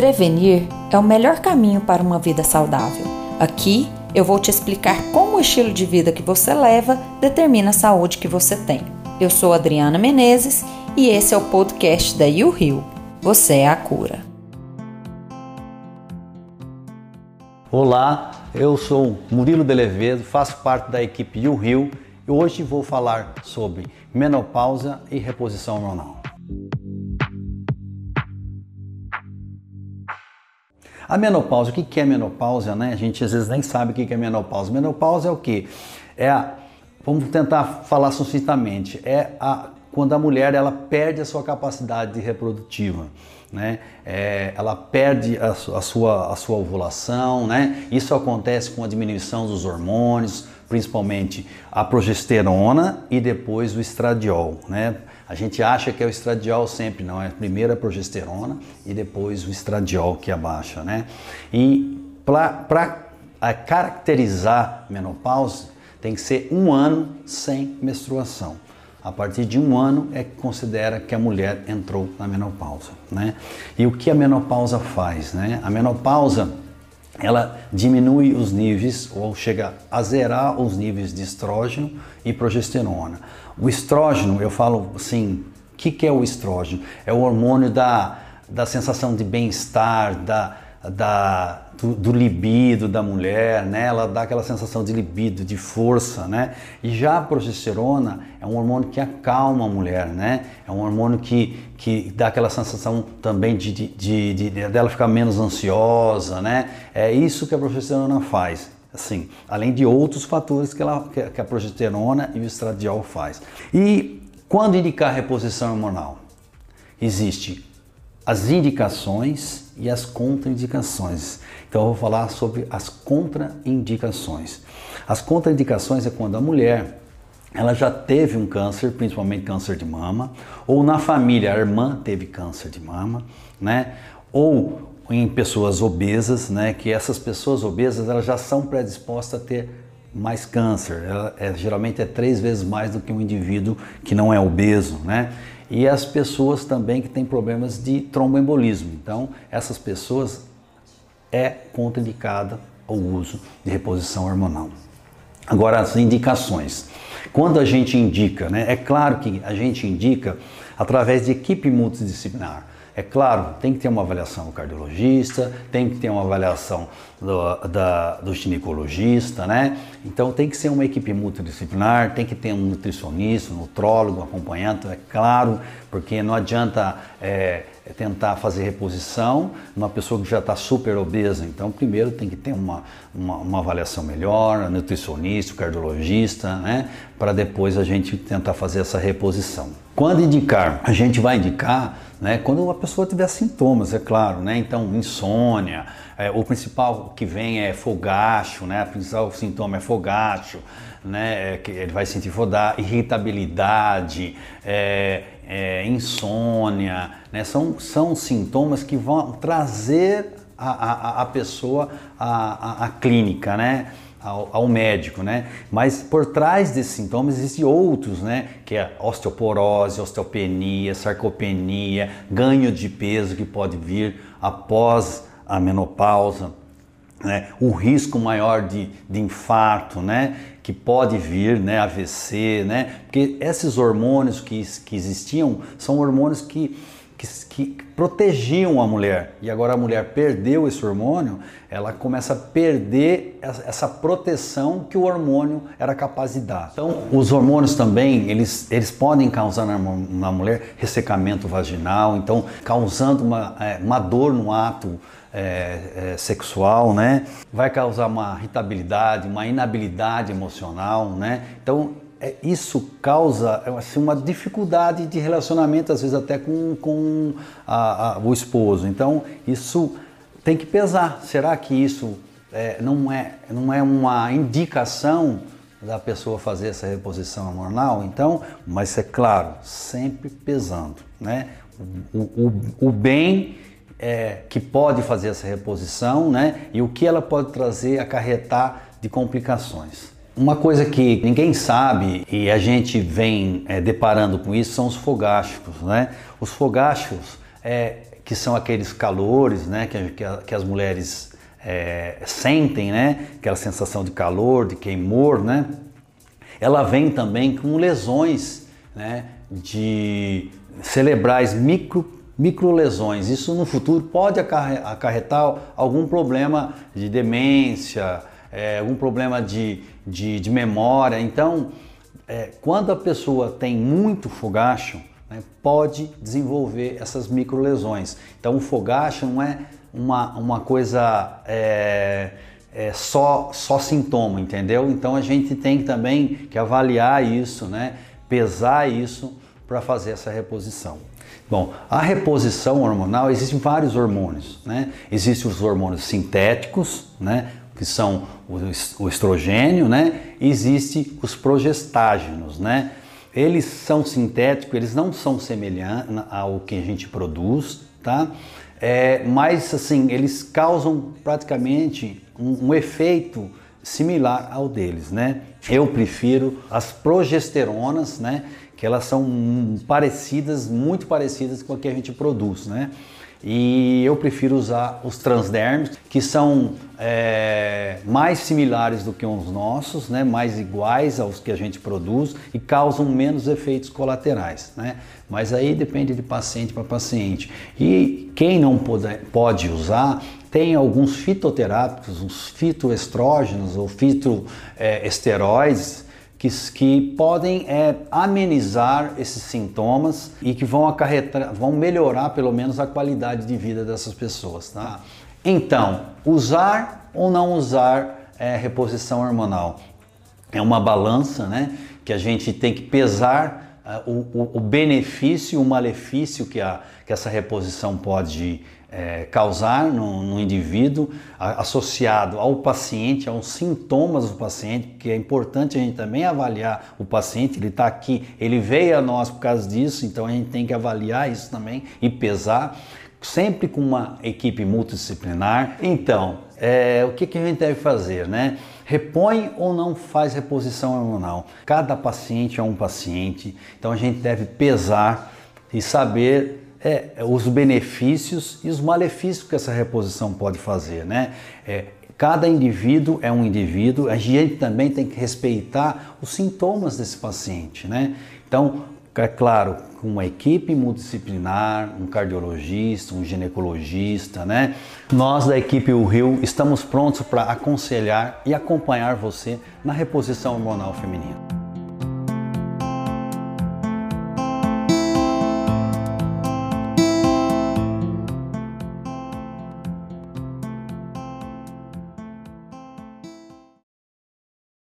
Prevenir é o melhor caminho para uma vida saudável. Aqui eu vou te explicar como o estilo de vida que você leva determina a saúde que você tem. Eu sou Adriana Menezes e esse é o podcast da You Rio. Você é a cura. Olá, eu sou Murilo Delevedo, faço parte da equipe You Rio e hoje vou falar sobre menopausa e reposição hormonal. A menopausa, o que é menopausa, né? A gente às vezes nem sabe o que é menopausa. Menopausa é o que? É a, vamos tentar falar sucintamente, é a, quando a mulher ela perde a sua capacidade reprodutiva. Né? É, ela perde a, a, sua, a sua ovulação, né? Isso acontece com a diminuição dos hormônios, principalmente a progesterona e depois o estradiol, né? A gente acha que é o estradiol sempre, não, é primeiro a progesterona e depois o estradiol que abaixa, né? E para caracterizar menopausa, tem que ser um ano sem menstruação. A partir de um ano é que considera que a mulher entrou na menopausa, né? E o que a menopausa faz, né? A menopausa ela diminui os níveis ou chega a zerar os níveis de estrógeno e progesterona. O estrógeno, eu falo assim, o que, que é o estrógeno? É o hormônio da, da sensação de bem-estar, da, da, do, do, libido da mulher, né? Ela dá aquela sensação de libido, de força, né? E já a progesterona é um hormônio que acalma a mulher, né? É um hormônio que, que dá aquela sensação também de, de, de, de dela ficar menos ansiosa, né? É isso que a progesterona faz. Assim, além de outros fatores que, ela, que a progesterona e o estradiol faz. E quando indicar reposição hormonal? Existe as indicações e as contraindicações. Então eu vou falar sobre as contraindicações. As contraindicações é quando a mulher ela já teve um câncer, principalmente câncer de mama, ou na família a irmã teve câncer de mama, né? Ou em pessoas obesas, né? Que essas pessoas obesas elas já são predispostas a ter mais câncer. Ela é, geralmente é três vezes mais do que um indivíduo que não é obeso, né? E as pessoas também que têm problemas de tromboembolismo. Então, essas pessoas é contraindicada o uso de reposição hormonal. Agora, as indicações. Quando a gente indica, né, é claro que a gente indica através de equipe multidisciplinar. É claro, tem que ter uma avaliação do cardiologista, tem que ter uma avaliação do, da, do ginecologista, né? Então tem que ser uma equipe multidisciplinar, tem que ter um nutricionista, um nutrólogo, um acompanhante, é claro, porque não adianta é, tentar fazer reposição numa pessoa que já está super obesa. Então primeiro tem que ter uma, uma, uma avaliação melhor, um nutricionista, um cardiologista, né? Para depois a gente tentar fazer essa reposição. Quando indicar, a gente vai indicar né, quando a pessoa tiver sintomas, é claro, né? Então insônia, é, o principal que vem é fogacho, né? O principal sintoma é fogacho, né? É que ele vai sentir fodar, irritabilidade, é, é, insônia, né? São, são sintomas que vão trazer a, a, a pessoa à, à clínica, né? Ao, ao, médico, né? Mas por trás desses sintomas existem outros, né? Que é osteoporose, osteopenia, sarcopenia, ganho de peso que pode vir após a menopausa, né? o risco maior de, de infarto, né? que pode vir, né? AVC, né? porque esses hormônios que, que existiam são hormônios que que, que, protegiam a mulher e agora a mulher perdeu esse hormônio, ela começa a perder essa proteção que o hormônio era capaz de dar. Então, os hormônios também, eles, eles podem causar na, na mulher ressecamento vaginal, então causando uma, é, uma dor no ato é, é, sexual, né? Vai causar uma irritabilidade, uma inabilidade emocional, né? Então, é, isso causa assim, uma dificuldade de relacionamento, às vezes até com, com a, a, o esposo. Então, isso tem que pesar. Será que isso é, não, é, não é uma indicação da pessoa fazer essa reposição hormonal? Então, mas é claro, sempre pesando. Né? O, o, o bem é, que pode fazer essa reposição né? e o que ela pode trazer, acarretar de complicações. Uma coisa que ninguém sabe e a gente vem é, deparando com isso são os fogásticos, né? Os fogásticos é, que são aqueles calores né, que, que, que as mulheres é, sentem, né, aquela sensação de calor, de queimor, né, ela vem também com lesões né, de cerebrais micro microlesões. Isso no futuro pode acarretar algum problema de demência, é, algum problema de, de, de memória. Então, é, quando a pessoa tem muito fogacho, né, pode desenvolver essas microlesões. Então, o fogacho não é uma, uma coisa é, é só, só sintoma, entendeu? Então, a gente tem também que avaliar isso, né, pesar isso para fazer essa reposição. Bom, a reposição hormonal, existem vários hormônios, né? Existem os hormônios sintéticos, né? Que são o estrogênio, né? Existem os progestágenos, né? Eles são sintéticos, eles não são semelhantes ao que a gente produz, tá? É, mas assim, eles causam praticamente um, um efeito similar ao deles, né? Eu prefiro as progesteronas, né? que elas são parecidas, muito parecidas com a que a gente produz, né? E eu prefiro usar os transdermos, que são é, mais similares do que os nossos, né? mais iguais aos que a gente produz e causam menos efeitos colaterais. Né? Mas aí depende de paciente para paciente. E quem não pode, pode usar, tem alguns fitoterápicos, os fitoestrógenos ou fitoesteroides, que, que podem é, amenizar esses sintomas e que vão acarretar, vão melhorar pelo menos a qualidade de vida dessas pessoas. Tá? Então, usar ou não usar é, reposição hormonal é uma balança, né? Que a gente tem que pesar uh, o, o, benefício e o malefício que, a, que essa reposição pode é, causar no, no indivíduo, a, associado ao paciente, aos sintomas do paciente, porque é importante a gente também avaliar o paciente, ele está aqui, ele veio a nós por causa disso, então a gente tem que avaliar isso também e pesar, sempre com uma equipe multidisciplinar. Então, é, o que, que a gente deve fazer, né? Repõe ou não faz reposição hormonal? Cada paciente é um paciente, então a gente deve pesar e saber é, os benefícios e os malefícios que essa reposição pode fazer, né? É, cada indivíduo é um indivíduo, a gente também tem que respeitar os sintomas desse paciente, né? Então, é claro, com uma equipe multidisciplinar, um cardiologista, um ginecologista, né? Nós da equipe Rio estamos prontos para aconselhar e acompanhar você na reposição hormonal feminina.